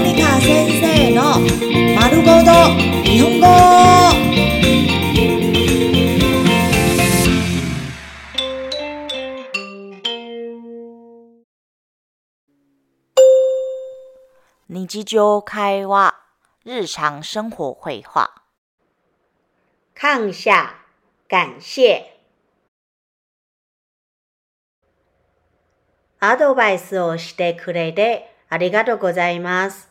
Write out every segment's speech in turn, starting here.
ニカ先生の丸ごと日本語日常会話日常生活会話看下，感謝。アドバイスをしてくれてありがとうございます。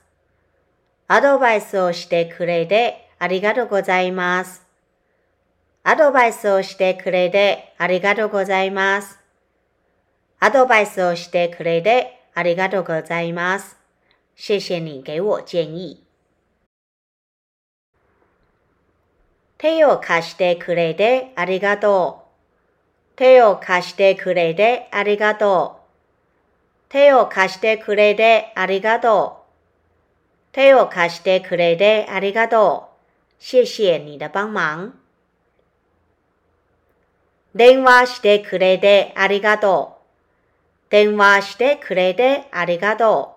アドバイスをしてくれてありがとうございます。アドバイスをしてくれてありがとうございます。アドバイスをしてくれてありがとうございます。谢谢你给我建议。手を貸してくれてありがとう。手を貸してくれてありがとう。手を貸してくれてありがとう。手を貸してくれてありがとう。谢谢你的帮忙。電話してくれてありがとう。電話してくれてありがと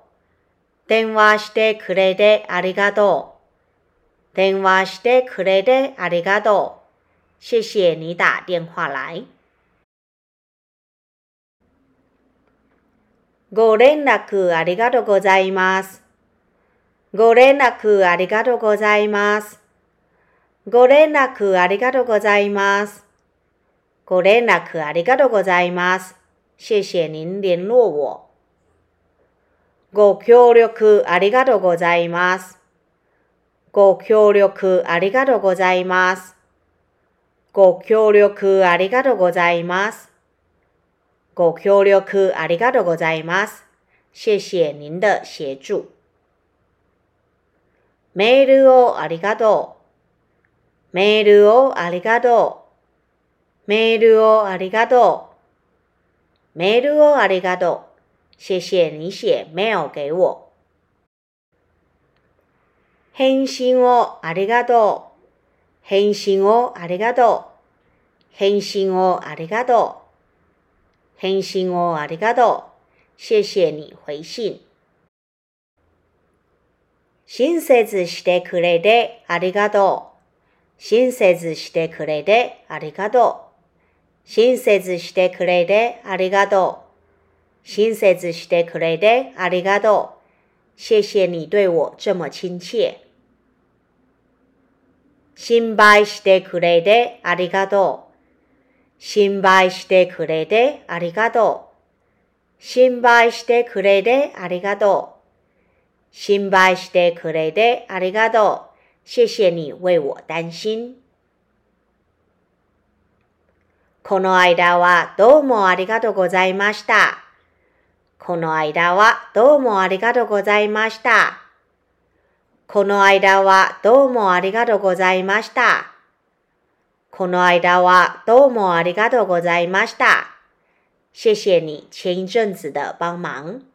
う。電話してくれてありがとう。電話してくれてありがとう。谢谢你打電話来。ご連絡ありがとうございます。ご連絡ありがとうございます。ご連絡ありがとうございます。ご連絡ありがとうございます。谢谢您联絡我。ご協力ありがとうございます。ご協力ありがとうございます。ご協力ありがとうございます。ご協力ありがとうございます。谢谢您的协助。メールをありがとう。メールをありがとう。メールをありがとう。メールをありがとう。谢谢你写 mail 给我。返信をありがとう。返信をありがとう。返信をありがとう。返信をありがとう。谢谢你回信。親切してくれてありがとう。親切してくれてありがとう。親切してくれてありがとう。親切してくれてありがとう。谢谢你对我这么亲切。心配してくれてありがとう。心配してくれてありがとう。心配してくれてありがとう。心配してくれてありがとう。谢谢你为我担心。この間はどうもありがとうございました。この間はどうもありがとうございました。この間はどうもありがとうございました。この間はどうもありがとうございました。谢谢你前一阵子的帮忙。